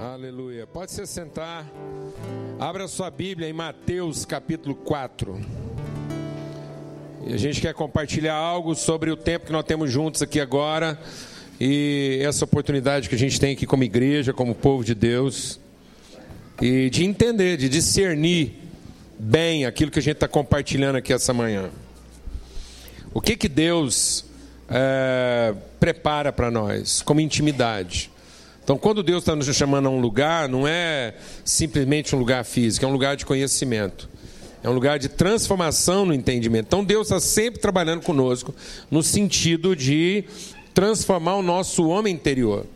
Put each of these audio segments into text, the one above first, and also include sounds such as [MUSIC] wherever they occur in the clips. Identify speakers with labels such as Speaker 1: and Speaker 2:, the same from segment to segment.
Speaker 1: Aleluia. Pode se sentar. Abra sua Bíblia em Mateus capítulo 4. E a gente quer compartilhar algo sobre o tempo que nós temos juntos aqui agora e essa oportunidade que a gente tem aqui como igreja, como povo de Deus, e de entender, de discernir bem aquilo que a gente está compartilhando aqui essa manhã. O que que Deus é, prepara para nós como intimidade? Então, quando Deus está nos chamando a um lugar, não é simplesmente um lugar físico, é um lugar de conhecimento. É um lugar de transformação no entendimento. Então, Deus está sempre trabalhando conosco no sentido de transformar o nosso homem interior.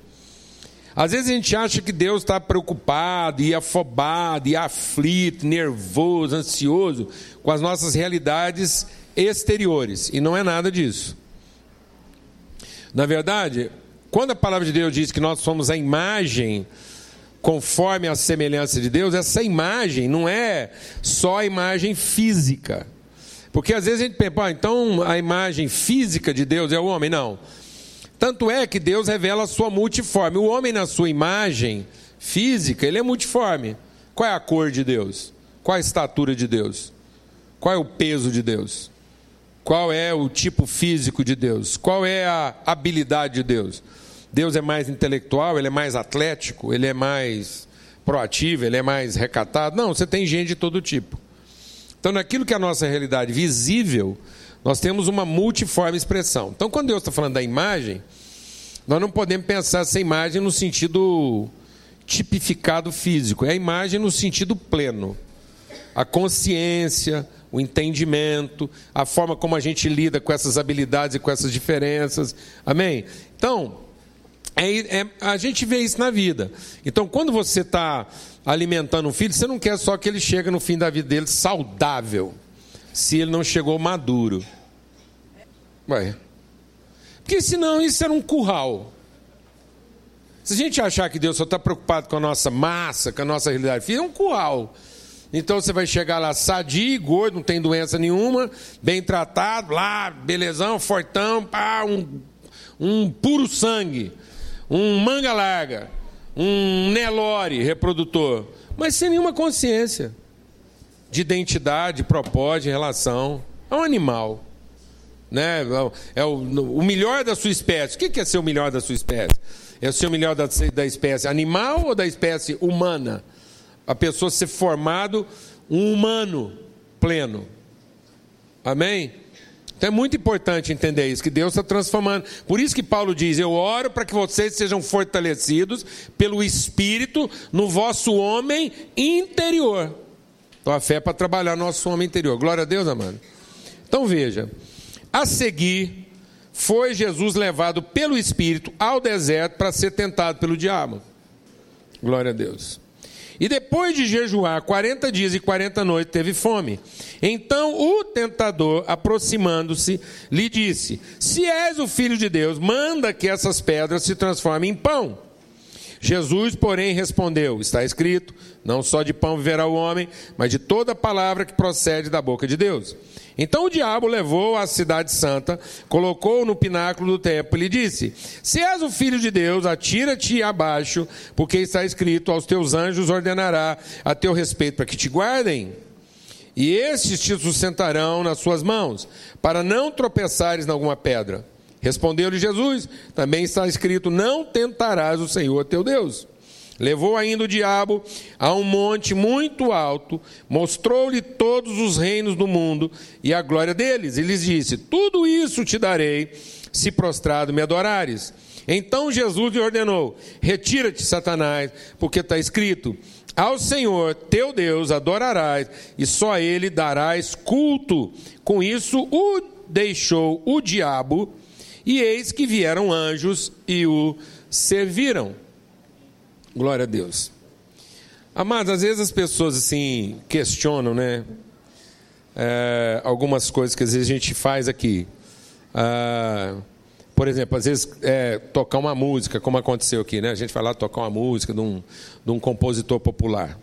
Speaker 1: Às vezes a gente acha que Deus está preocupado e afobado e aflito, nervoso, ansioso com as nossas realidades exteriores. E não é nada disso. Na verdade, quando a palavra de Deus diz que nós somos a imagem conforme a semelhança de Deus, essa imagem não é só a imagem física. Porque às vezes a gente pensa, ah, então a imagem física de Deus é o homem. Não. Tanto é que Deus revela a sua multiforme. O homem, na sua imagem física, ele é multiforme. Qual é a cor de Deus? Qual a estatura de Deus? Qual é o peso de Deus? Qual é o tipo físico de Deus? Qual é a habilidade de Deus? Deus é mais intelectual, ele é mais atlético, ele é mais proativo, ele é mais recatado. Não, você tem gente de todo tipo. Então, naquilo que é a nossa realidade visível, nós temos uma multiforme expressão. Então, quando Deus está falando da imagem, nós não podemos pensar essa imagem no sentido tipificado físico, é a imagem no sentido pleno. A consciência, o entendimento, a forma como a gente lida com essas habilidades e com essas diferenças. Amém? Então, é, é, a gente vê isso na vida. Então, quando você está alimentando um filho, você não quer só que ele chegue no fim da vida dele saudável, se ele não chegou maduro. Ué. Porque senão isso era um curral. Se a gente achar que Deus só está preocupado com a nossa massa, com a nossa realidade física, é um curral. Então você vai chegar lá sadio, gordo, não tem doença nenhuma, bem tratado, lá, belezão, fortão, pá, um, um puro sangue um manga larga, um Nelore reprodutor, mas sem nenhuma consciência de identidade, de propósito, de relação. É um animal. Né? É o, o melhor da sua espécie. O que é ser o melhor da sua espécie? É ser o melhor da, da espécie animal ou da espécie humana? A pessoa ser formado um humano pleno. Amém? Então é muito importante entender isso, que Deus está transformando. Por isso que Paulo diz: Eu oro para que vocês sejam fortalecidos pelo Espírito no vosso homem interior. Então a fé é para trabalhar no nosso homem interior. Glória a Deus, amado. Então veja: a seguir, foi Jesus levado pelo Espírito ao deserto para ser tentado pelo diabo. Glória a Deus. E depois de jejuar 40 dias e 40 noites, teve fome. Então o tentador, aproximando-se, lhe disse: Se és o filho de Deus, manda que essas pedras se transformem em pão. Jesus, porém, respondeu: Está escrito: Não só de pão viverá o homem, mas de toda palavra que procede da boca de Deus. Então o diabo levou à cidade santa, colocou-o no pináculo do templo e lhe disse: Se és o filho de Deus, atira-te abaixo, porque está escrito: Aos teus anjos ordenará a teu respeito para que te guardem. E estes te sustentarão nas suas mãos, para não tropeçares em alguma pedra. Respondeu-lhe Jesus: Também está escrito: Não tentarás o Senhor teu Deus. Levou ainda o diabo a um monte muito alto, mostrou-lhe todos os reinos do mundo e a glória deles, e lhes disse: Tudo isso te darei, se prostrado me adorares. Então Jesus lhe ordenou: Retira-te, Satanás, porque está escrito: Ao Senhor teu Deus adorarás, e só a ele darás culto. Com isso o deixou o diabo, e eis que vieram anjos e o serviram. Glória a Deus. Amados, às vezes as pessoas assim questionam, né? É, algumas coisas que às vezes a gente faz aqui. Ah, por exemplo, às vezes é, tocar uma música, como aconteceu aqui, né? A gente vai lá tocar uma música de um, de um compositor popular.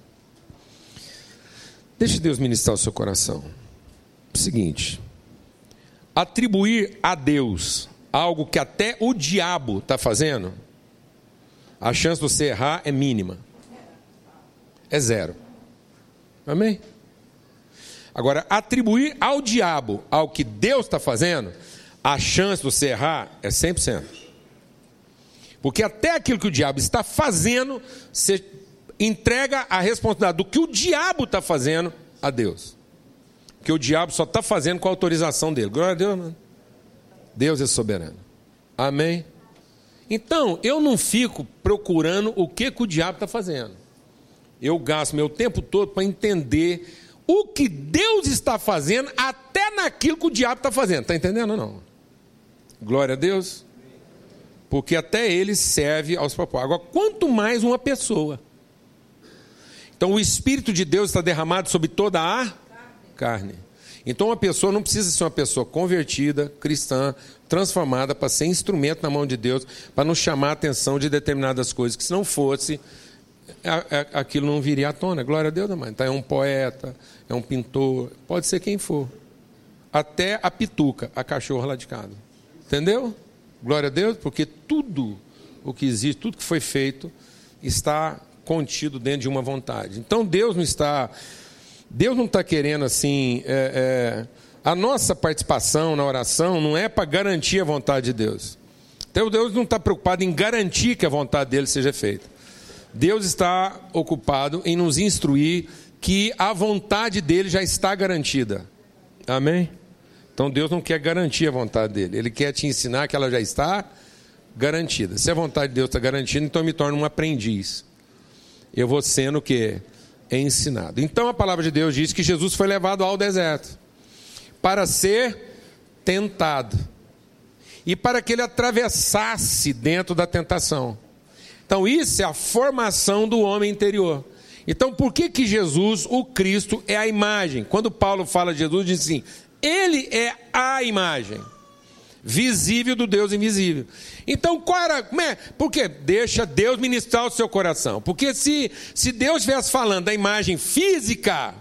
Speaker 1: Deixe Deus ministrar o seu coração. O seguinte: atribuir a Deus algo que até o diabo está fazendo a chance de você errar é mínima. É zero. Amém? Agora, atribuir ao diabo ao que Deus está fazendo, a chance de você errar é 100%. Porque até aquilo que o diabo está fazendo, você entrega a responsabilidade do que o diabo está fazendo a Deus. Porque o diabo só está fazendo com a autorização dele. Glória a Deus, mano. Deus é soberano. Amém? Então, eu não fico procurando o que, que o diabo está fazendo. Eu gasto meu tempo todo para entender o que Deus está fazendo, até naquilo que o diabo está fazendo. Está entendendo ou não? Glória a Deus. Porque até ele serve aos propósitos. Agora, quanto mais uma pessoa. Então, o Espírito de Deus está derramado sobre toda a carne. Então, uma pessoa não precisa ser uma pessoa convertida, cristã, transformada, para ser instrumento na mão de Deus, para nos chamar a atenção de determinadas coisas, que se não fosse, aquilo não viria à tona. Glória a Deus, mãe. Então, é um poeta, é um pintor, pode ser quem for. Até a pituca, a cachorra lá de casa. Entendeu? Glória a Deus, porque tudo o que existe, tudo que foi feito, está contido dentro de uma vontade. Então Deus não está, Deus não está querendo assim. É, é, a nossa participação na oração não é para garantir a vontade de Deus. Então Deus não está preocupado em garantir que a vontade dele seja feita. Deus está ocupado em nos instruir que a vontade dele já está garantida. Amém? Então Deus não quer garantir a vontade dele, ele quer te ensinar que ela já está garantida. Se a vontade de Deus está garantida, então eu me torno um aprendiz. Eu vou sendo o que? Ensinado. Então a palavra de Deus diz que Jesus foi levado ao deserto para ser tentado e para que ele atravessasse dentro da tentação. Então isso é a formação do homem interior. Então, por que que Jesus, o Cristo, é a imagem? Quando Paulo fala de Jesus, diz assim: Ele é a imagem visível do Deus invisível. Então, qual era, como é? Porque deixa Deus ministrar o seu coração. Porque se, se Deus estivesse falando da imagem física,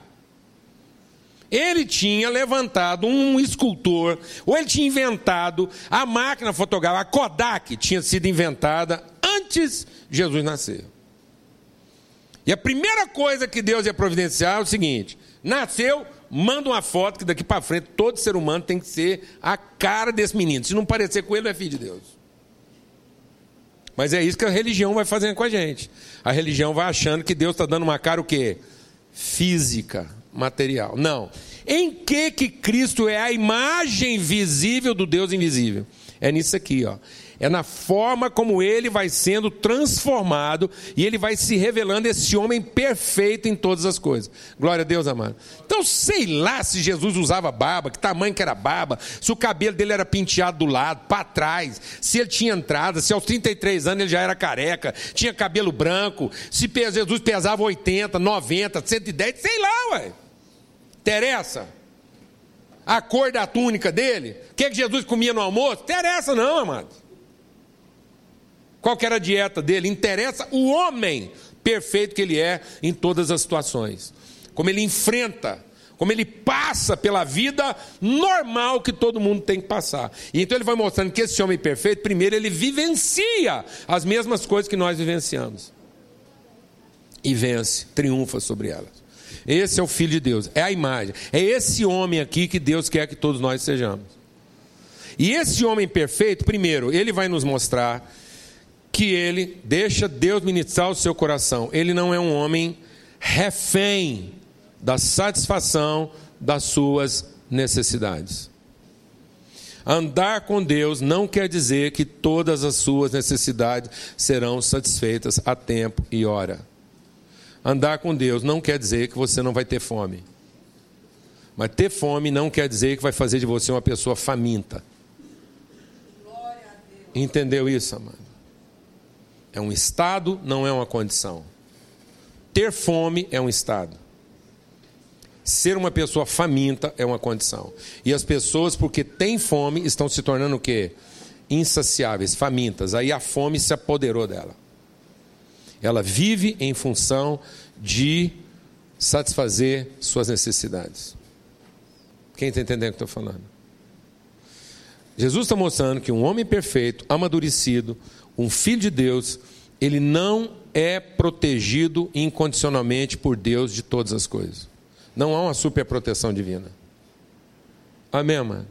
Speaker 1: ele tinha levantado um escultor, ou ele tinha inventado a máquina fotográfica, a Kodak tinha sido inventada antes de Jesus nascer. E a primeira coisa que Deus ia providenciar é o seguinte: nasceu, manda uma foto que daqui para frente todo ser humano tem que ser a cara desse menino. Se não parecer com ele, não é filho de Deus. Mas é isso que a religião vai fazendo com a gente. A religião vai achando que Deus está dando uma cara o quê? Física, material. Não. Em que que Cristo é a imagem visível do Deus invisível? É nisso aqui, ó é na forma como ele vai sendo transformado e ele vai se revelando esse homem perfeito em todas as coisas. Glória a Deus, amado. Então, sei lá se Jesus usava barba, que tamanho que era barba, se o cabelo dele era penteado do lado, para trás, se ele tinha entrada, se aos 33 anos ele já era careca, tinha cabelo branco, se Jesus pesava 80, 90, 110, sei lá, ué. Interessa? A cor da túnica dele? O que, é que Jesus comia no almoço? Interessa não, amado. Qual era a dieta dele? Interessa o homem perfeito que ele é em todas as situações. Como ele enfrenta, como ele passa pela vida normal que todo mundo tem que passar. E então ele vai mostrando que esse homem perfeito, primeiro, ele vivencia as mesmas coisas que nós vivenciamos. E vence, triunfa sobre elas. Esse é o Filho de Deus, é a imagem. É esse homem aqui que Deus quer que todos nós sejamos. E esse homem perfeito, primeiro, ele vai nos mostrar que ele deixa Deus ministrar o seu coração. Ele não é um homem refém da satisfação das suas necessidades. Andar com Deus não quer dizer que todas as suas necessidades serão satisfeitas a tempo e hora. Andar com Deus não quer dizer que você não vai ter fome. Mas ter fome não quer dizer que vai fazer de você uma pessoa faminta. Entendeu isso, amado? É um estado, não é uma condição. Ter fome é um estado. Ser uma pessoa faminta é uma condição. E as pessoas, porque têm fome, estão se tornando o quê? Insaciáveis, famintas. Aí a fome se apoderou dela. Ela vive em função de satisfazer suas necessidades. Quem está entendendo o que estou falando? Jesus está mostrando que um homem perfeito, amadurecido, um filho de Deus, ele não é protegido incondicionalmente por Deus de todas as coisas. Não há uma superproteção divina. Amém, mano?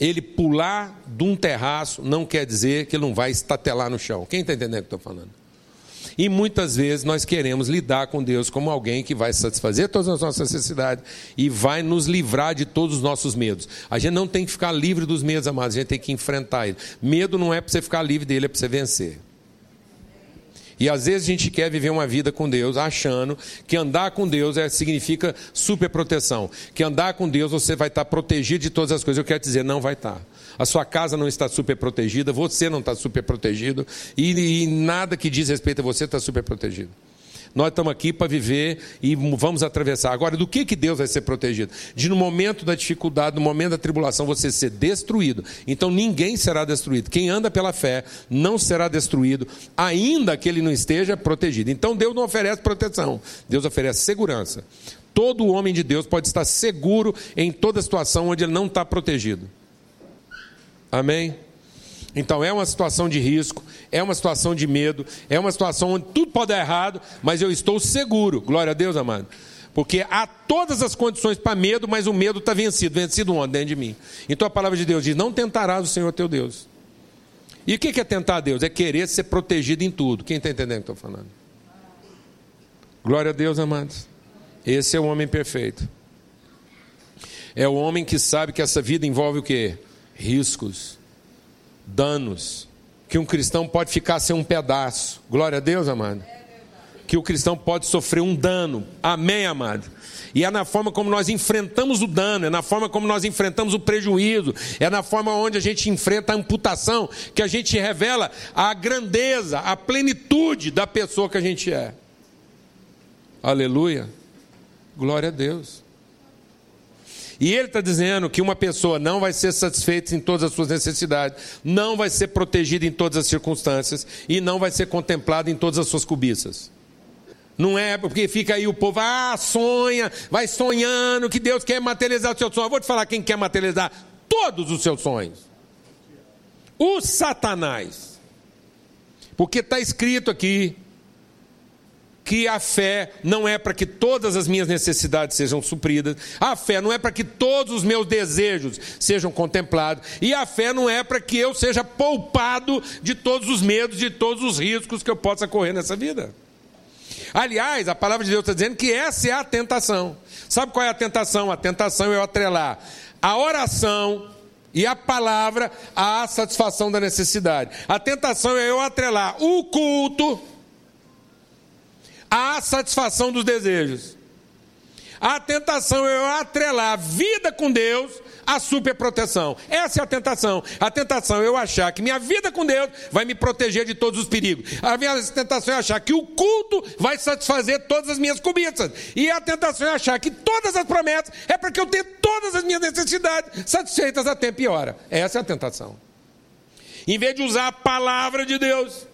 Speaker 1: Ele pular de um terraço não quer dizer que ele não vai estatelar no chão. Quem está entendendo o que eu estou falando? E muitas vezes nós queremos lidar com Deus como alguém que vai satisfazer todas as nossas necessidades e vai nos livrar de todos os nossos medos. A gente não tem que ficar livre dos medos, amados, a gente tem que enfrentar ele. Medo não é para você ficar livre dele, é para você vencer. E às vezes a gente quer viver uma vida com Deus achando que andar com Deus é, significa superproteção. Que andar com Deus você vai estar protegido de todas as coisas. Eu quero dizer, não vai estar. A sua casa não está super protegida, você não está super protegido, e, e nada que diz respeito a você está super protegido. Nós estamos aqui para viver e vamos atravessar. Agora, do que, que Deus vai ser protegido? De no momento da dificuldade, no momento da tribulação, você ser destruído. Então ninguém será destruído. Quem anda pela fé não será destruído, ainda que ele não esteja protegido. Então Deus não oferece proteção, Deus oferece segurança. Todo homem de Deus pode estar seguro em toda situação onde ele não está protegido. Amém? Então é uma situação de risco, é uma situação de medo, é uma situação onde tudo pode dar errado, mas eu estou seguro. Glória a Deus, amado. Porque há todas as condições para medo, mas o medo está vencido. Vencido onde? Dentro de mim. Então a palavra de Deus diz: Não tentarás o Senhor teu Deus. E o que é tentar a Deus? É querer ser protegido em tudo. Quem está entendendo o que estou falando? Glória a Deus, amados. Esse é o homem perfeito. É o homem que sabe que essa vida envolve o quê? Riscos danos, que um cristão pode ficar sem um pedaço. Glória a Deus, amado. Que o cristão pode sofrer um dano. Amém, amado. E é na forma como nós enfrentamos o dano, é na forma como nós enfrentamos o prejuízo, é na forma onde a gente enfrenta a amputação, que a gente revela a grandeza, a plenitude da pessoa que a gente é. Aleluia. Glória a Deus. E ele está dizendo que uma pessoa não vai ser satisfeita em todas as suas necessidades, não vai ser protegida em todas as circunstâncias e não vai ser contemplada em todas as suas cobiças. Não é porque fica aí o povo, ah, sonha, vai sonhando que Deus quer materializar o seu sonho. Eu vou te falar quem quer materializar todos os seus sonhos: o Satanás. Porque está escrito aqui, que a fé não é para que todas as minhas necessidades sejam supridas, a fé não é para que todos os meus desejos sejam contemplados, e a fé não é para que eu seja poupado de todos os medos, de todos os riscos que eu possa correr nessa vida. Aliás, a palavra de Deus está dizendo que essa é a tentação. Sabe qual é a tentação? A tentação é eu atrelar a oração e a palavra à satisfação da necessidade. A tentação é eu atrelar o culto a satisfação dos desejos. A tentação é eu atrelar a vida com Deus à superproteção. Essa é a tentação. A tentação é eu achar que minha vida com Deus vai me proteger de todos os perigos. A minha tentação é achar que o culto vai satisfazer todas as minhas cobiças. E a tentação é achar que todas as promessas é para que eu tenha todas as minhas necessidades satisfeitas a tempo e hora. Essa é a tentação. Em vez de usar a palavra de Deus,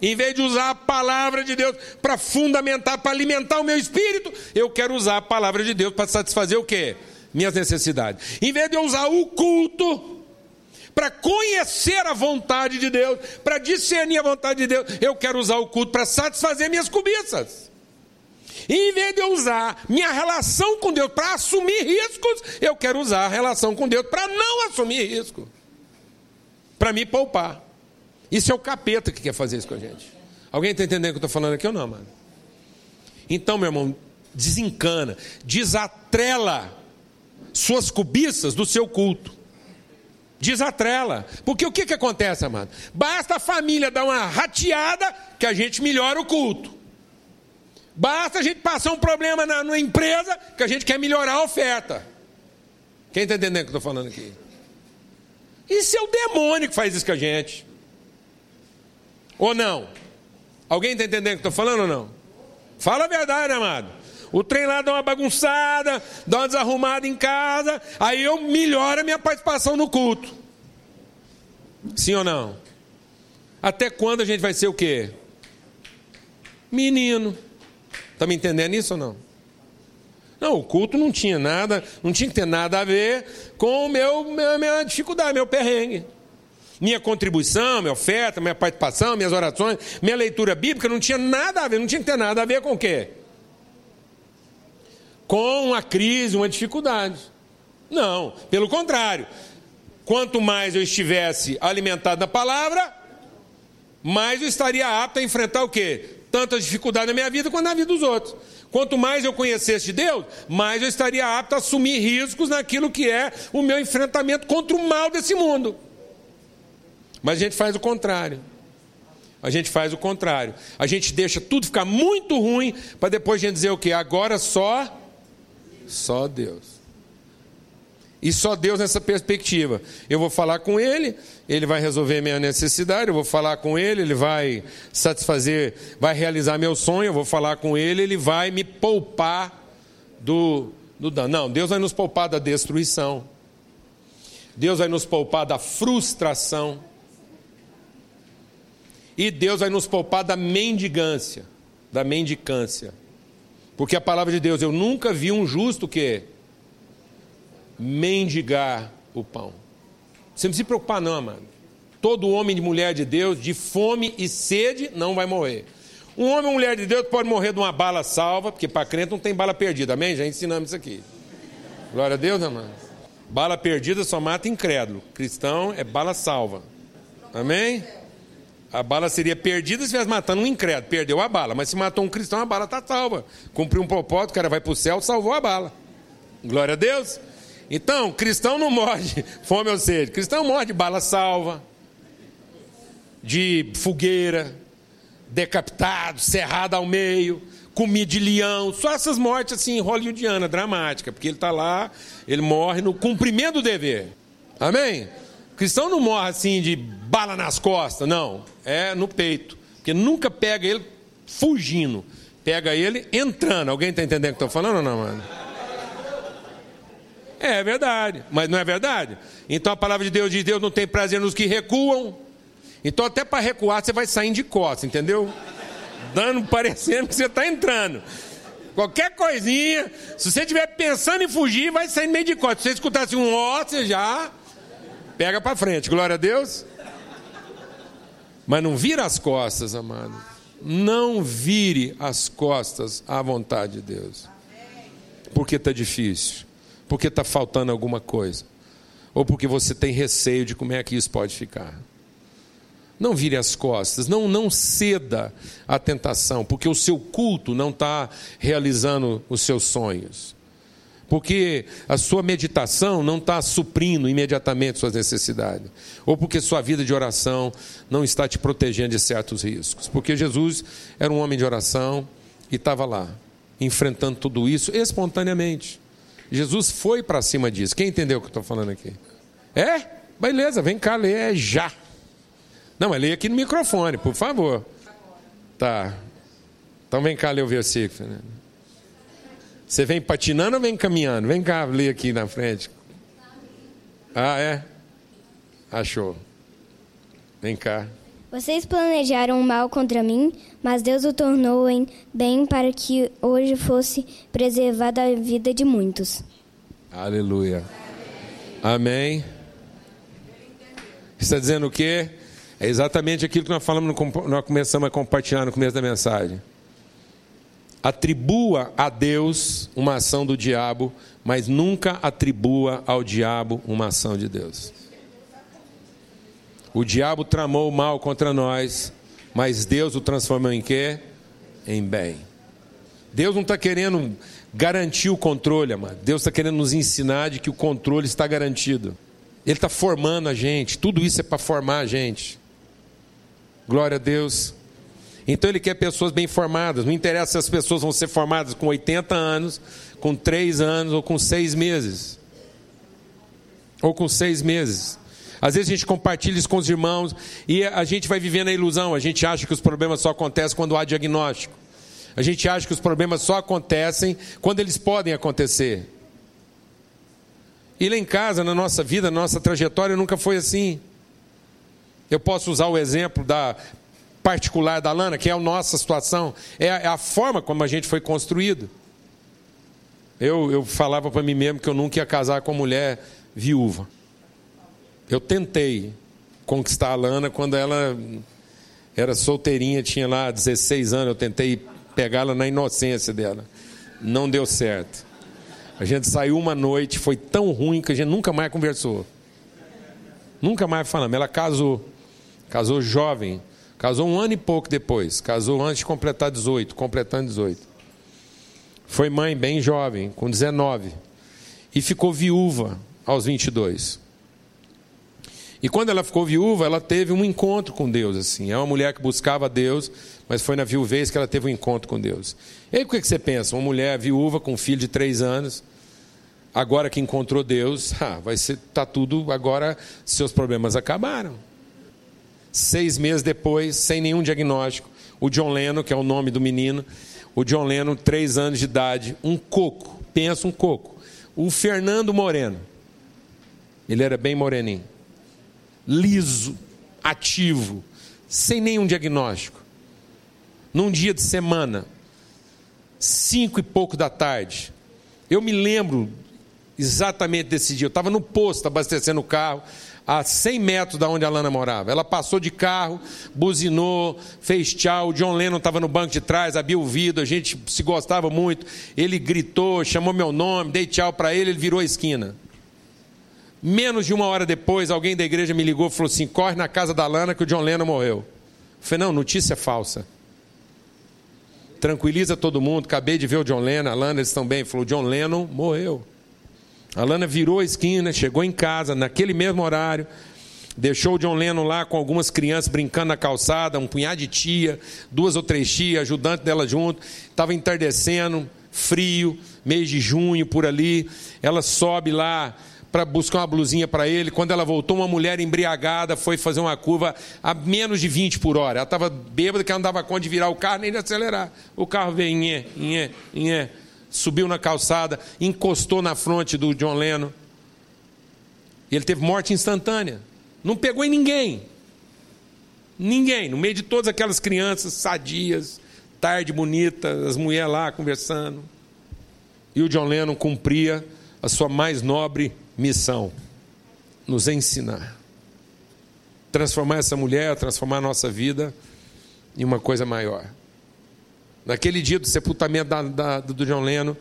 Speaker 1: em vez de usar a palavra de Deus para fundamentar, para alimentar o meu espírito, eu quero usar a palavra de Deus para satisfazer o quê? Minhas necessidades. Em vez de eu usar o culto para conhecer a vontade de Deus, para discernir a vontade de Deus, eu quero usar o culto para satisfazer minhas cobiças. Em vez de eu usar minha relação com Deus para assumir riscos, eu quero usar a relação com Deus para não assumir risco, para me poupar. Isso é o capeta que quer fazer isso com a gente. Alguém está entendendo o que eu estou falando aqui ou não, mano? Então, meu irmão, desencana, desatrela suas cobiças do seu culto. Desatrela. Porque o que, que acontece, amado? Basta a família dar uma rateada que a gente melhora o culto. Basta a gente passar um problema na, na empresa que a gente quer melhorar a oferta. Quem está entendendo o que eu estou falando aqui? Isso é o demônio que faz isso com a gente. Ou não? Alguém está entendendo o que estou falando ou não? Fala a verdade, amado. O trem lá dá uma bagunçada, dá uma desarrumada em casa, aí eu melhoro a minha participação no culto. Sim ou não? Até quando a gente vai ser o quê? Menino. Está me entendendo isso ou não? Não, o culto não tinha nada, não tinha que ter nada a ver com o meu, minha, minha dificuldade, meu perrengue. Minha contribuição, minha oferta, minha participação, minhas orações, minha leitura bíblica não tinha nada a ver, não tinha que ter nada a ver com o quê? Com uma crise, uma dificuldade. Não, pelo contrário. Quanto mais eu estivesse alimentado na palavra, mais eu estaria apto a enfrentar o quê? Tanta dificuldade na minha vida quanto na vida dos outros. Quanto mais eu conhecesse de Deus, mais eu estaria apto a assumir riscos naquilo que é o meu enfrentamento contra o mal desse mundo. Mas a gente faz o contrário. A gente faz o contrário. A gente deixa tudo ficar muito ruim para depois a gente dizer o quê? Agora só só Deus. E só Deus nessa perspectiva. Eu vou falar com Ele, Ele vai resolver minha necessidade, eu vou falar com Ele, Ele vai satisfazer, vai realizar meu sonho, eu vou falar com Ele, Ele vai me poupar do, do dano. Não, Deus vai nos poupar da destruição. Deus vai nos poupar da frustração. E Deus vai nos poupar da mendigância, da mendicância. Porque a palavra de Deus, eu nunca vi um justo que mendigar o pão. Você não se preocupar, não, amado. Todo homem e mulher de Deus, de fome e sede, não vai morrer. Um homem ou mulher de Deus pode morrer de uma bala salva, porque para crente não tem bala perdida, amém? Já ensinamos isso aqui. Glória a Deus, amado. Bala perdida só mata incrédulo. Cristão é bala salva. Amém? A bala seria perdida se estivesse matando um incrédulo. Perdeu a bala. Mas se matou um cristão, a bala está salva. Cumpriu um propósito, o cara vai para o céu, salvou a bala. Glória a Deus. Então, cristão não morre de [LAUGHS] fome ou sede. Cristão morre de bala salva, de fogueira, decapitado, cerrado ao meio, comido de leão. Só essas mortes assim, hollywoodiana, dramática. Porque ele está lá, ele morre no cumprimento do dever. Amém? Cristão não morre assim de bala nas costas, não. É no peito. Porque nunca pega ele fugindo. Pega ele entrando. Alguém está entendendo o que estou falando ou não, mano? É verdade, mas não é verdade? Então a palavra de Deus diz: Deus não tem prazer nos que recuam. Então, até para recuar, você vai saindo de costas, entendeu? Dando, parecendo que você está entrando. Qualquer coisinha, se você estiver pensando em fugir, vai sair meio de costas. Se você escutasse um ó, você já pega para frente. Glória a Deus. Mas não vira as costas, amado. Não vire as costas à vontade de Deus. Porque está difícil porque está faltando alguma coisa, ou porque você tem receio de como é que isso pode ficar. Não vire as costas, não, não ceda à tentação, porque o seu culto não está realizando os seus sonhos. Porque a sua meditação não está suprindo imediatamente suas necessidades. Ou porque sua vida de oração não está te protegendo de certos riscos. Porque Jesus era um homem de oração e estava lá, enfrentando tudo isso espontaneamente. Jesus foi para cima disso. Quem entendeu o que eu estou falando aqui? É? Beleza, vem cá ler é já. Não, mas leia aqui no microfone, por favor. Tá. Então vem cá ler o versículo. Você vem patinando ou vem caminhando? Vem cá ler aqui na frente. Ah, é? Achou. Vem cá.
Speaker 2: Vocês planejaram o mal contra mim, mas Deus o tornou em bem para que hoje fosse preservada a vida de muitos.
Speaker 1: Aleluia. Amém. Está dizendo o quê? É exatamente aquilo que nós falamos, nós começamos a compartilhar no começo da mensagem. Atribua a Deus uma ação do diabo, mas nunca atribua ao diabo uma ação de Deus. O diabo tramou o mal contra nós, mas Deus o transformou em quê? Em bem. Deus não está querendo garantir o controle, amado. Deus está querendo nos ensinar de que o controle está garantido. Ele está formando a gente. Tudo isso é para formar a gente. Glória a Deus. Então ele quer pessoas bem formadas. Não interessa se as pessoas vão ser formadas com 80 anos, com 3 anos ou com 6 meses. Ou com 6 meses. Às vezes a gente compartilha isso com os irmãos e a gente vai vivendo a ilusão. A gente acha que os problemas só acontecem quando há diagnóstico. A gente acha que os problemas só acontecem quando eles podem acontecer. E lá em casa, na nossa vida, na nossa trajetória, nunca foi assim. Eu posso usar o exemplo da particular da Lana, que é a nossa situação, é a, é a forma como a gente foi construído. Eu, eu falava para mim mesmo que eu nunca ia casar com uma mulher viúva. Eu tentei, conquistar a Lana quando ela era solteirinha, tinha lá 16 anos. Eu tentei pegá-la na inocência dela. Não deu certo. A gente saiu uma noite, foi tão ruim que a gente nunca mais conversou. Nunca mais falamos. Ela casou. Casou jovem. Casou um ano e pouco depois. Casou antes de completar 18, completando 18. Foi mãe bem jovem, com 19. E ficou viúva aos 22. E quando ela ficou viúva, ela teve um encontro com Deus. assim. É uma mulher que buscava Deus, mas foi na viuvez que ela teve um encontro com Deus. E aí o que você pensa? Uma mulher viúva com um filho de três anos, agora que encontrou Deus, [LAUGHS] ah, vai ser, tá tudo agora, seus problemas acabaram. Seis meses depois, sem nenhum diagnóstico, o John Lennon, que é o nome do menino, o John Lennon, três anos de idade, um coco, pensa um coco. O Fernando Moreno, ele era bem moreninho liso, ativo, sem nenhum diagnóstico. Num dia de semana, cinco e pouco da tarde, eu me lembro exatamente desse dia. Eu estava no posto abastecendo o carro, a 100 metros da onde a Lana morava. Ela passou de carro, buzinou, fez tchau. O John Lennon estava no banco de trás, abriu o vidro, a gente se gostava muito. Ele gritou, chamou meu nome, dei tchau para ele, ele virou a esquina. Menos de uma hora depois, alguém da igreja me ligou e falou assim: corre na casa da Lana que o John Lennon morreu. Eu falei: não, notícia falsa. Tranquiliza todo mundo, acabei de ver o John Lennon, a Lana, eles estão bem. Ele falou: John Lennon morreu. A Lana virou a esquina, chegou em casa, naquele mesmo horário, deixou o John Lennon lá com algumas crianças brincando na calçada, um punhado de tia, duas ou três tias, ajudante dela junto. Estava entardecendo, frio, mês de junho por ali. Ela sobe lá para buscar uma blusinha para ele. Quando ela voltou, uma mulher embriagada foi fazer uma curva a menos de 20 por hora. Ela estava bêbada que não dava conta de virar o carro nem de acelerar. O carro veio, inhé, inhé, inhé, subiu na calçada, encostou na fronte do John Lennon. E ele teve morte instantânea. Não pegou em ninguém. Ninguém. No meio de todas aquelas crianças sadias, tarde bonita, as mulheres lá conversando. E o John Lennon cumpria a sua mais nobre missão: nos ensinar. Transformar essa mulher, transformar a nossa vida em uma coisa maior. Naquele dia do sepultamento da, da, do John Leno,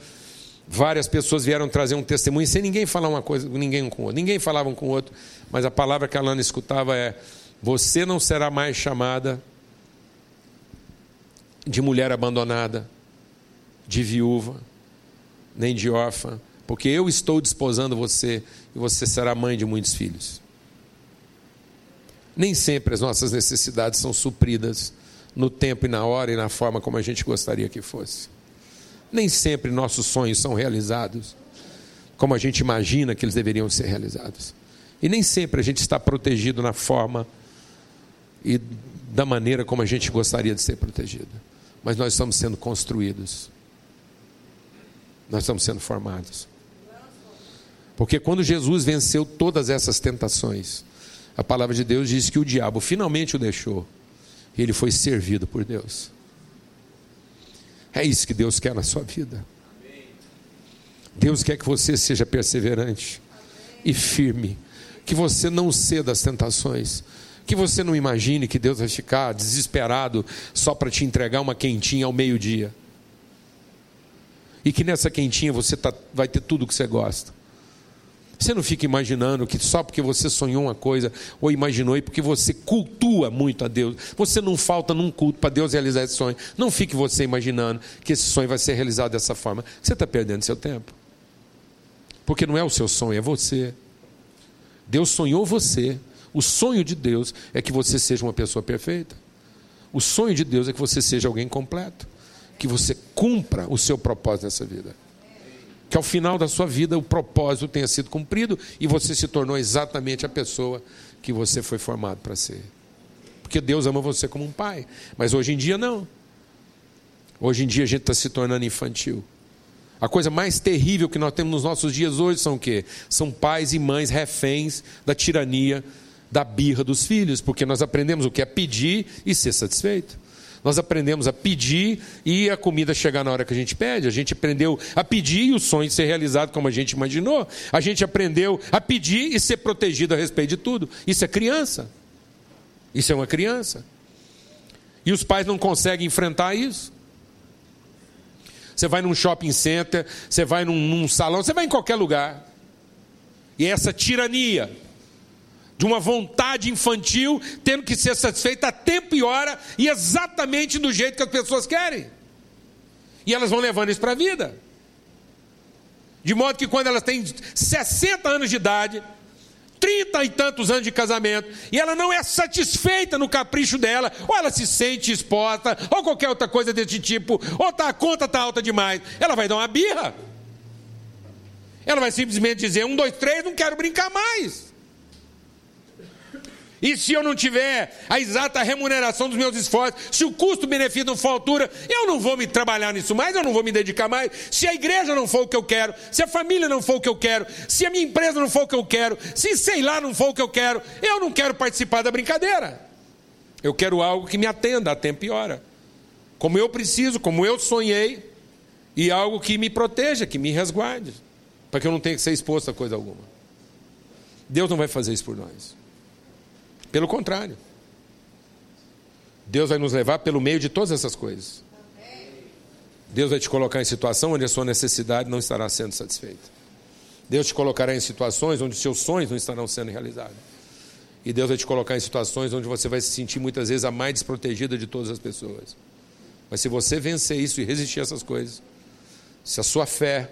Speaker 1: várias pessoas vieram trazer um testemunho sem ninguém falar uma coisa, ninguém com outro. Ninguém falava um com o outro, mas a palavra que a Lana escutava é: Você não será mais chamada de mulher abandonada, de viúva, nem de órfã, porque eu estou desposando você e você será mãe de muitos filhos. Nem sempre as nossas necessidades são supridas no tempo e na hora e na forma como a gente gostaria que fosse. Nem sempre nossos sonhos são realizados como a gente imagina que eles deveriam ser realizados. E nem sempre a gente está protegido na forma e da maneira como a gente gostaria de ser protegido. Mas nós estamos sendo construídos. Nós estamos sendo formados. Porque quando Jesus venceu todas essas tentações, a palavra de Deus diz que o diabo finalmente o deixou ele foi servido por Deus. É isso que Deus quer na sua vida. Deus quer que você seja perseverante e firme, que você não ceda às tentações, que você não imagine que Deus vai ficar desesperado só para te entregar uma quentinha ao meio-dia. E que nessa quentinha você tá, vai ter tudo o que você gosta. Você não fica imaginando que só porque você sonhou uma coisa ou imaginou e porque você cultua muito a Deus, você não falta num culto para Deus realizar esse sonho. Não fique você imaginando que esse sonho vai ser realizado dessa forma. Você está perdendo seu tempo. Porque não é o seu sonho, é você. Deus sonhou você. O sonho de Deus é que você seja uma pessoa perfeita. O sonho de Deus é que você seja alguém completo. Que você cumpra o seu propósito nessa vida que ao final da sua vida o propósito tenha sido cumprido e você se tornou exatamente a pessoa que você foi formado para ser. Porque Deus ama você como um pai, mas hoje em dia não. Hoje em dia a gente está se tornando infantil. A coisa mais terrível que nós temos nos nossos dias hoje são o quê? São pais e mães reféns da tirania, da birra dos filhos, porque nós aprendemos o que é pedir e ser satisfeito. Nós aprendemos a pedir e a comida chegar na hora que a gente pede. A gente aprendeu a pedir e o sonho ser realizado como a gente imaginou. A gente aprendeu a pedir e ser protegido a respeito de tudo. Isso é criança. Isso é uma criança. E os pais não conseguem enfrentar isso. Você vai num shopping center, você vai num, num salão, você vai em qualquer lugar. E é essa tirania de uma vontade infantil tendo que ser satisfeita a tempo e hora e exatamente do jeito que as pessoas querem. E elas vão levando isso para a vida. De modo que quando elas têm 60 anos de idade, trinta e tantos anos de casamento, e ela não é satisfeita no capricho dela, ou ela se sente exposta, ou qualquer outra coisa desse tipo, ou tá, a conta está alta demais, ela vai dar uma birra. Ela vai simplesmente dizer: um, dois, três, não quero brincar mais. E se eu não tiver a exata remuneração dos meus esforços, se o custo-benefício não for altura, eu não vou me trabalhar nisso mais, eu não vou me dedicar mais. Se a igreja não for o que eu quero, se a família não for o que eu quero, se a minha empresa não for o que eu quero, se sei lá não for o que eu quero, eu não quero participar da brincadeira. Eu quero algo que me atenda a tempo e hora. Como eu preciso, como eu sonhei, e algo que me proteja, que me resguarde, para que eu não tenha que ser exposto a coisa alguma. Deus não vai fazer isso por nós. Pelo contrário. Deus vai nos levar pelo meio de todas essas coisas. Deus vai te colocar em situação onde a sua necessidade não estará sendo satisfeita. Deus te colocará em situações onde seus sonhos não estarão sendo realizados. E Deus vai te colocar em situações onde você vai se sentir muitas vezes a mais desprotegida de todas as pessoas. Mas se você vencer isso e resistir a essas coisas, se a sua fé,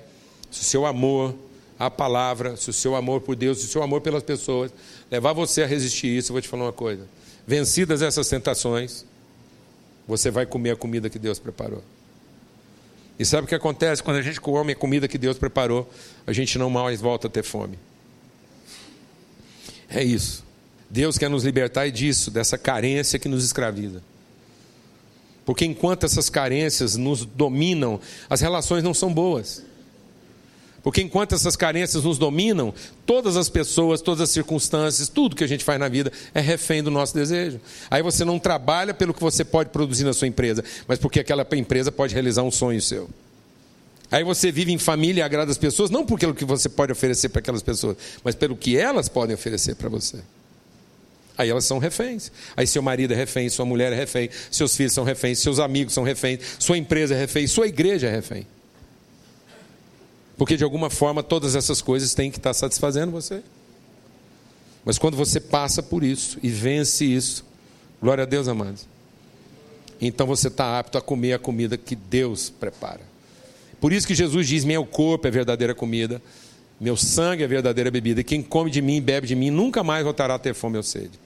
Speaker 1: se o seu amor, a palavra, se o seu amor por Deus, se o seu amor pelas pessoas levar você a resistir isso, eu vou te falar uma coisa. Vencidas essas tentações, você vai comer a comida que Deus preparou. E sabe o que acontece? Quando a gente come a comida que Deus preparou, a gente não mais volta a ter fome. É isso. Deus quer nos libertar disso, dessa carência que nos escraviza. Porque enquanto essas carências nos dominam, as relações não são boas. Porque enquanto essas carências nos dominam, todas as pessoas, todas as circunstâncias, tudo que a gente faz na vida é refém do nosso desejo. Aí você não trabalha pelo que você pode produzir na sua empresa, mas porque aquela empresa pode realizar um sonho seu. Aí você vive em família e agrada as pessoas, não por aquilo que você pode oferecer para aquelas pessoas, mas pelo que elas podem oferecer para você. Aí elas são reféns. Aí seu marido é refém, sua mulher é refém, seus filhos são reféns, seus amigos são reféns, sua empresa é refém, sua igreja é refém. Porque de alguma forma todas essas coisas têm que estar satisfazendo você. Mas quando você passa por isso e vence isso, glória a Deus, amados, então você está apto a comer a comida que Deus prepara. Por isso que Jesus diz: Meu corpo é verdadeira comida, meu sangue é verdadeira bebida, e quem come de mim e bebe de mim nunca mais voltará a ter fome ou sede.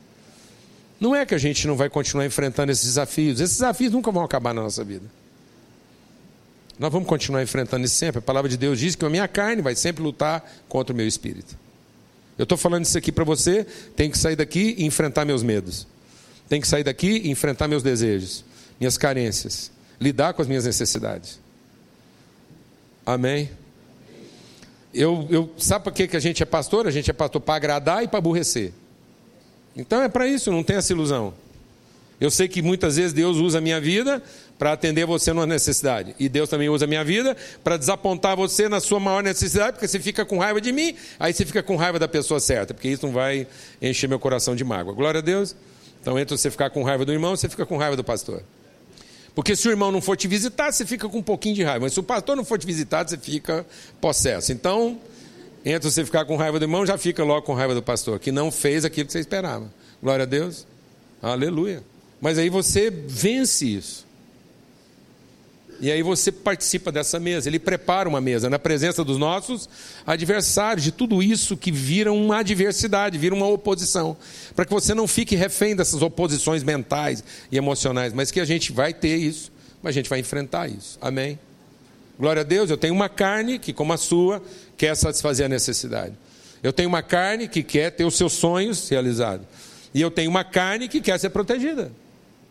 Speaker 1: Não é que a gente não vai continuar enfrentando esses desafios, esses desafios nunca vão acabar na nossa vida. Nós vamos continuar enfrentando isso sempre. A palavra de Deus diz que a minha carne vai sempre lutar contra o meu espírito. Eu estou falando isso aqui para você, tem que sair daqui e enfrentar meus medos. Tem que sair daqui e enfrentar meus desejos, minhas carências, lidar com as minhas necessidades. Amém? Eu, eu, sabe para que a gente é pastor? A gente é pastor para agradar e para aborrecer. Então é para isso, não tem essa ilusão. Eu sei que muitas vezes Deus usa a minha vida para atender você numa necessidade. E Deus também usa a minha vida para desapontar você na sua maior necessidade, porque você fica com raiva de mim, aí você fica com raiva da pessoa certa, porque isso não vai encher meu coração de mágoa. Glória a Deus. Então, entre você ficar com raiva do irmão, você fica com raiva do pastor. Porque se o irmão não for te visitar, você fica com um pouquinho de raiva. Mas se o pastor não for te visitar, você fica possesso. Então, entre você ficar com raiva do irmão, já fica logo com raiva do pastor, que não fez aquilo que você esperava. Glória a Deus. Aleluia. Mas aí você vence isso. E aí você participa dessa mesa. Ele prepara uma mesa na presença dos nossos adversários, de tudo isso que vira uma adversidade, vira uma oposição. Para que você não fique refém dessas oposições mentais e emocionais, mas que a gente vai ter isso, mas a gente vai enfrentar isso. Amém? Glória a Deus, eu tenho uma carne que, como a sua, quer satisfazer a necessidade. Eu tenho uma carne que quer ter os seus sonhos realizados. E eu tenho uma carne que quer ser protegida.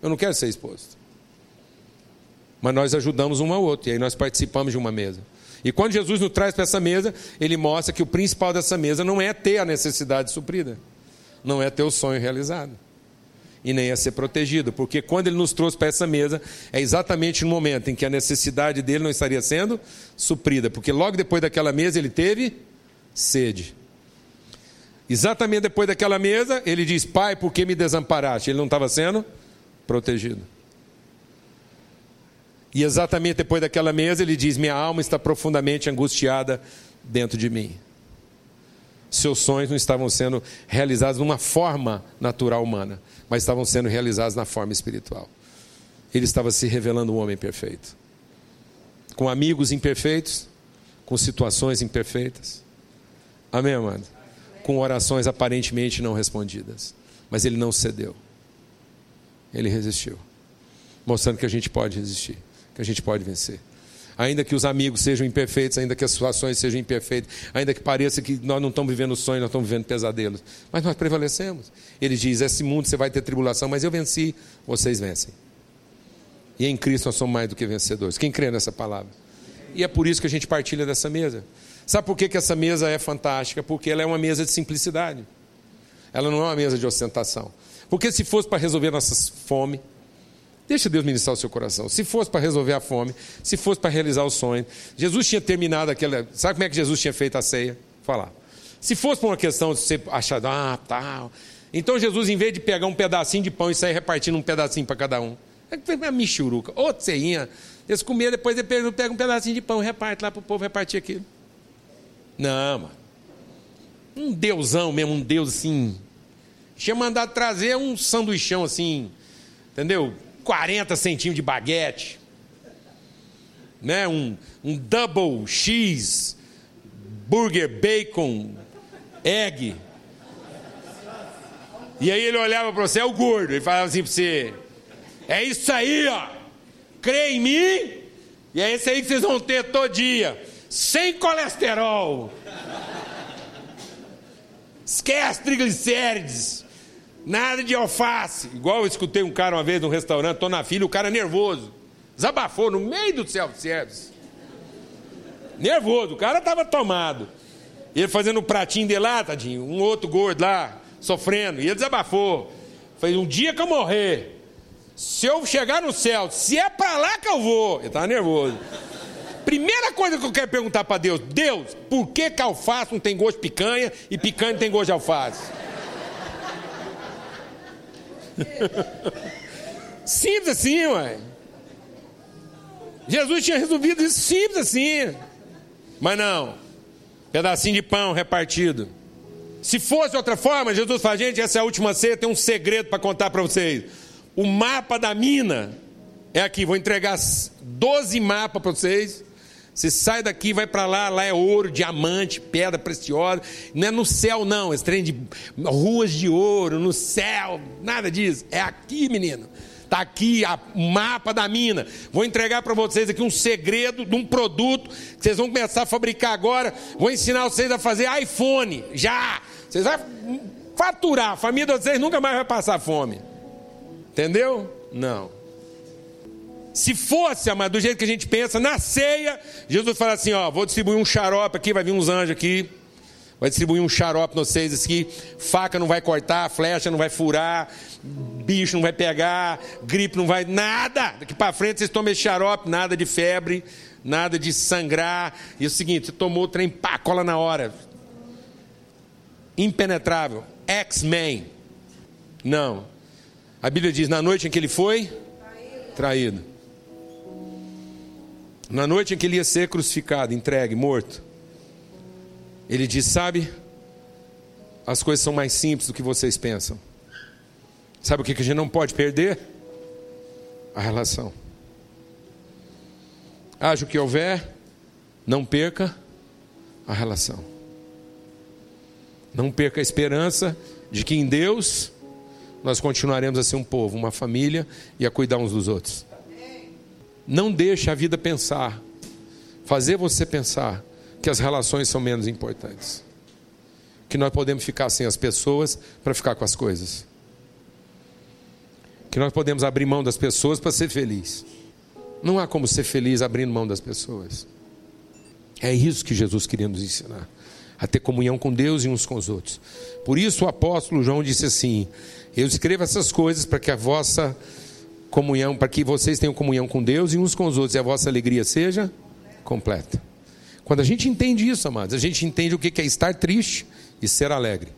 Speaker 1: Eu não quero ser exposto. Mas nós ajudamos um ao outro, e aí nós participamos de uma mesa. E quando Jesus nos traz para essa mesa, ele mostra que o principal dessa mesa não é ter a necessidade suprida, não é ter o sonho realizado, e nem é ser protegido, porque quando ele nos trouxe para essa mesa, é exatamente no momento em que a necessidade dele não estaria sendo suprida, porque logo depois daquela mesa ele teve sede. Exatamente depois daquela mesa, ele diz: Pai, por que me desamparaste? Ele não estava sendo protegido. E exatamente depois daquela mesa, ele diz: Minha alma está profundamente angustiada dentro de mim. Seus sonhos não estavam sendo realizados de uma forma natural humana, mas estavam sendo realizados na forma espiritual. Ele estava se revelando um homem perfeito. Com amigos imperfeitos, com situações imperfeitas. Amém, amado? Com orações aparentemente não respondidas. Mas ele não cedeu. Ele resistiu. Mostrando que a gente pode resistir, que a gente pode vencer. Ainda que os amigos sejam imperfeitos, ainda que as situações sejam imperfeitas, ainda que pareça que nós não estamos vivendo sonhos, nós estamos vivendo pesadelos. Mas nós prevalecemos. Ele diz: Esse mundo você vai ter tribulação, mas eu venci, vocês vencem. E em Cristo nós somos mais do que vencedores. Quem crê nessa palavra? E é por isso que a gente partilha dessa mesa. Sabe por que, que essa mesa é fantástica? Porque ela é uma mesa de simplicidade. Ela não é uma mesa de ostentação. Porque se fosse para resolver nossas fome, deixa Deus ministrar o seu coração. Se fosse para resolver a fome, se fosse para realizar o sonho, Jesus tinha terminado aquela. Sabe como é que Jesus tinha feito a ceia? Falar. Se fosse por uma questão de você achar, ah, tal. Então Jesus, em vez de pegar um pedacinho de pão e sair repartindo um pedacinho para cada um, é uma michuruca, outra ceinha, eles comiam, depois ele pega um pedacinho de pão reparte lá para o povo repartir aquilo. Não, mano. Um deusão mesmo, um deus assim. Tinha mandado trazer um sanduichão assim, entendeu? 40 centímetros de baguete. Né? Um, um double cheese, burger, bacon, egg. E aí ele olhava para você, é o gordo. Ele falava assim para você: É isso aí, ó crê em mim, e é esse aí que vocês vão ter todo dia, sem colesterol. Esquece triglicérides, nada de alface. Igual eu escutei um cara uma vez num restaurante, estou na fila, o cara nervoso, desabafou no meio do self-service. Nervoso, o cara estava tomado. Ele fazendo um pratinho de lá, tadinho, um outro gordo lá, sofrendo, e ele desabafou. Falei, um dia que eu morrer, se eu chegar no céu, se é para lá que eu vou, ele estava nervoso. Primeira coisa que eu quero perguntar para Deus: Deus, por que, que alface não tem gosto de picanha e picanha não tem gosto de alface? Simples assim, ué. Jesus tinha resolvido isso simples assim. Mas não. Pedacinho de pão repartido. Se fosse outra forma, Jesus fala, gente, essa é a última ceia, tem um segredo para contar para vocês. O mapa da mina é aqui. Vou entregar 12 mapas para vocês. Você sai daqui, vai para lá, lá é ouro, diamante, pedra preciosa. Não é no céu, não. Esse trem de ruas de ouro, no céu, nada disso. É aqui, menino. Está aqui o mapa da mina. Vou entregar para vocês aqui um segredo de um produto que vocês vão começar a fabricar agora. Vou ensinar vocês a fazer iPhone. Já! Vocês vão faturar. A família de vocês nunca mais vai passar fome. Entendeu? Não. Se fosse, amado, do jeito que a gente pensa, na ceia, Jesus fala assim: ó, vou distribuir um xarope aqui, vai vir uns anjos aqui, vai distribuir um xarope nos vocês aqui, faca não vai cortar, flecha não vai furar, bicho não vai pegar, gripe não vai, nada. Daqui para frente vocês tomam esse xarope, nada de febre, nada de sangrar. E é o seguinte, você tomou o trem, pá, cola na hora. Impenetrável, X-Men. Não. A Bíblia diz: na noite em que ele foi traído. Na noite em que ele ia ser crucificado, entregue, morto. Ele diz: Sabe, as coisas são mais simples do que vocês pensam. Sabe o que a gente não pode perder? A relação. Haja o que houver, não perca a relação. Não perca a esperança de que em Deus nós continuaremos a ser um povo, uma família e a cuidar uns dos outros. Não deixe a vida pensar, fazer você pensar que as relações são menos importantes. Que nós podemos ficar sem as pessoas para ficar com as coisas. Que nós podemos abrir mão das pessoas para ser feliz. Não há como ser feliz abrindo mão das pessoas. É isso que Jesus queria nos ensinar. A ter comunhão com Deus e uns com os outros. Por isso o apóstolo João disse assim: eu escrevo essas coisas para que a vossa comunhão, para que vocês tenham comunhão com Deus e uns com os outros, e a vossa alegria seja completa. Quando a gente entende isso, amados, a gente entende o que é estar triste e ser alegre.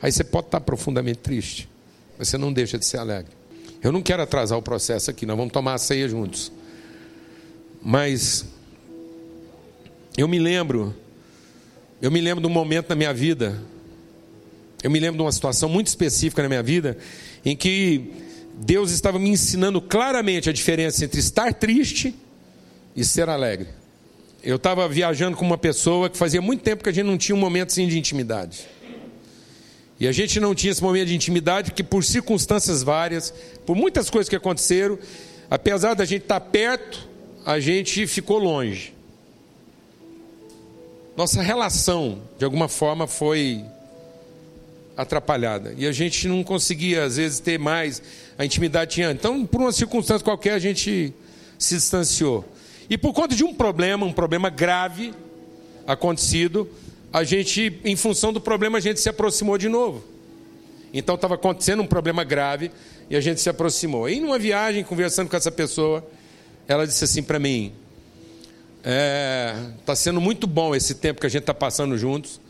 Speaker 1: Aí você pode estar profundamente triste, mas você não deixa de ser alegre. Eu não quero atrasar o processo aqui, nós vamos tomar a ceia juntos. Mas eu me lembro, eu me lembro de um momento na minha vida, eu me lembro de uma situação muito específica na minha vida, em que Deus estava me ensinando claramente a diferença entre estar triste e ser alegre. Eu estava viajando com uma pessoa que fazia muito tempo que a gente não tinha um momento assim de intimidade. E a gente não tinha esse momento de intimidade que por circunstâncias várias, por muitas coisas que aconteceram, apesar da gente estar perto, a gente ficou longe. Nossa relação, de alguma forma, foi atrapalhada. E a gente não conseguia, às vezes, ter mais a intimidade tinha. Então, por uma circunstância qualquer, a gente se distanciou. E por conta de um problema, um problema grave acontecido, a gente, em função do problema, a gente se aproximou de novo. Então estava acontecendo um problema grave e a gente se aproximou. E numa viagem, conversando com essa pessoa, ela disse assim para mim: está é, tá sendo muito bom esse tempo que a gente está passando juntos,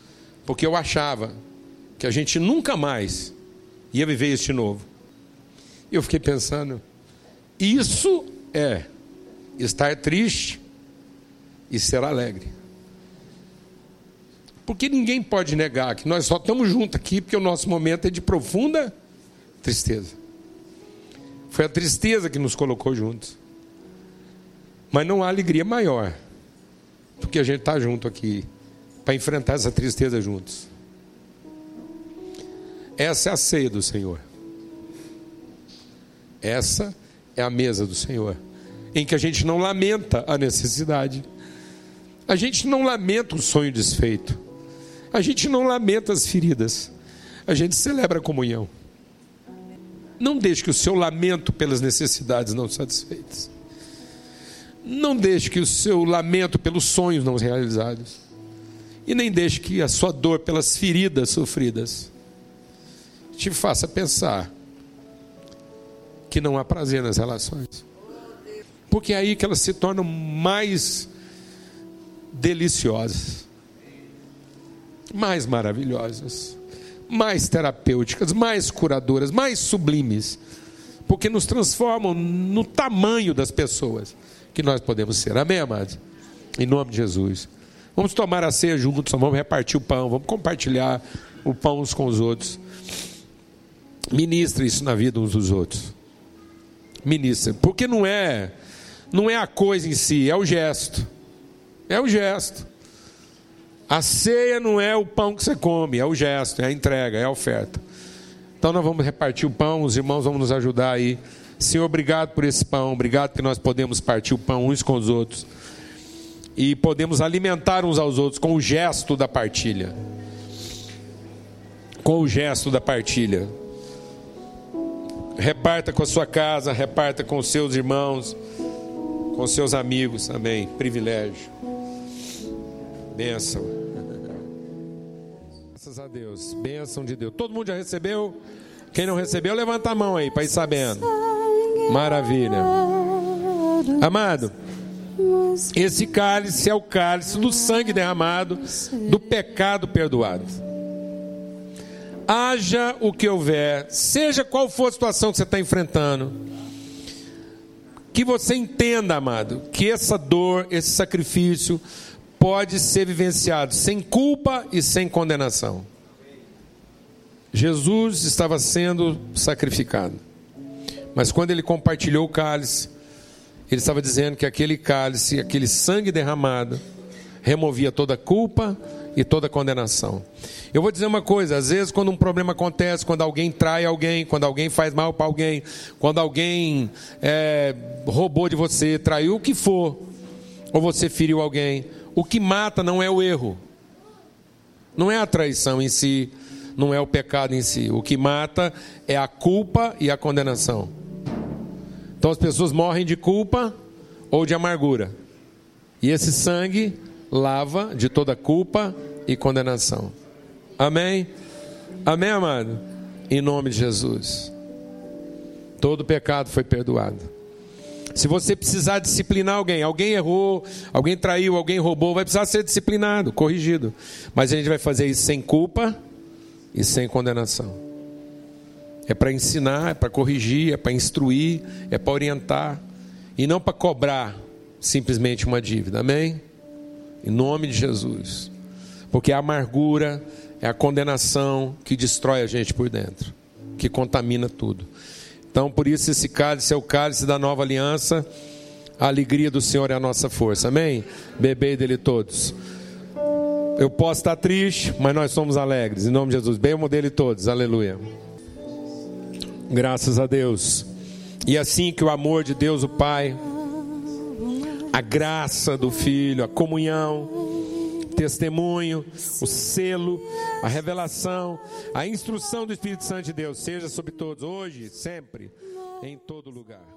Speaker 1: porque eu achava que a gente nunca mais ia viver de novo. E eu fiquei pensando: isso é estar triste e ser alegre. Porque ninguém pode negar que nós só estamos juntos aqui porque o nosso momento é de profunda tristeza. Foi a tristeza que nos colocou juntos. Mas não há alegria maior do que a gente estar tá junto aqui para enfrentar essa tristeza juntos. Essa é a ceia do Senhor. Essa é a mesa do Senhor, em que a gente não lamenta a necessidade, a gente não lamenta o sonho desfeito, a gente não lamenta as feridas, a gente celebra a comunhão. Não deixe que o seu lamento pelas necessidades não satisfeitas. Não deixe que o seu lamento pelos sonhos não realizados. E nem deixe que a sua dor pelas feridas sofridas te faça pensar que não há prazer nas relações. Porque é aí que elas se tornam mais deliciosas mais maravilhosas, mais terapêuticas, mais curadoras, mais sublimes, porque nos transformam no tamanho das pessoas que nós podemos ser. Amém, amados? Em nome de Jesus. Vamos tomar a ceia juntos, vamos repartir o pão, vamos compartilhar o pão uns com os outros. Ministra isso na vida uns dos outros. Ministra, porque não é não é a coisa em si, é o gesto. É o gesto. A ceia não é o pão que você come, é o gesto, é a entrega, é a oferta. Então nós vamos repartir o pão, os irmãos vão nos ajudar aí. Senhor, obrigado por esse pão, obrigado que nós podemos partir o pão uns com os outros e podemos alimentar uns aos outros com o gesto da partilha. Com o gesto da partilha. Reparta com a sua casa, reparta com os seus irmãos, com os seus amigos também. Privilégio. Bênção. Graças a Deus. Bênção de Deus. Todo mundo já recebeu? Quem não recebeu, levanta a mão aí para ir sabendo. Maravilha. Amado, esse cálice é o cálice do sangue derramado, do pecado perdoado. Haja o que houver, seja qual for a situação que você está enfrentando, que você entenda, amado, que essa dor, esse sacrifício, pode ser vivenciado sem culpa e sem condenação. Jesus estava sendo sacrificado, mas quando ele compartilhou o cálice, ele estava dizendo que aquele cálice, aquele sangue derramado, removia toda culpa e toda condenação. Eu vou dizer uma coisa: às vezes, quando um problema acontece, quando alguém trai alguém, quando alguém faz mal para alguém, quando alguém é, roubou de você, traiu o que for, ou você feriu alguém, o que mata não é o erro, não é a traição em si, não é o pecado em si. O que mata é a culpa e a condenação. Então as pessoas morrem de culpa ou de amargura. E esse sangue lava de toda culpa e condenação. Amém? Amém, amado? Em nome de Jesus. Todo pecado foi perdoado. Se você precisar disciplinar alguém, alguém errou, alguém traiu, alguém roubou, vai precisar ser disciplinado, corrigido. Mas a gente vai fazer isso sem culpa e sem condenação. É para ensinar, é para corrigir, é para instruir, é para orientar e não para cobrar simplesmente uma dívida. Amém? Em nome de Jesus. Porque a amargura é a condenação que destrói a gente por dentro, que contamina tudo. Então, por isso, esse cálice é o cálice da nova aliança. A alegria do Senhor é a nossa força. Amém? Bebei dele todos. Eu posso estar triste, mas nós somos alegres. Em nome de Jesus. Bebam dele todos. Aleluia. Graças a Deus. E assim que o amor de Deus, o Pai, a graça do Filho, a comunhão, testemunho, o selo, a revelação, a instrução do Espírito Santo de Deus seja sobre todos, hoje, sempre, em todo lugar.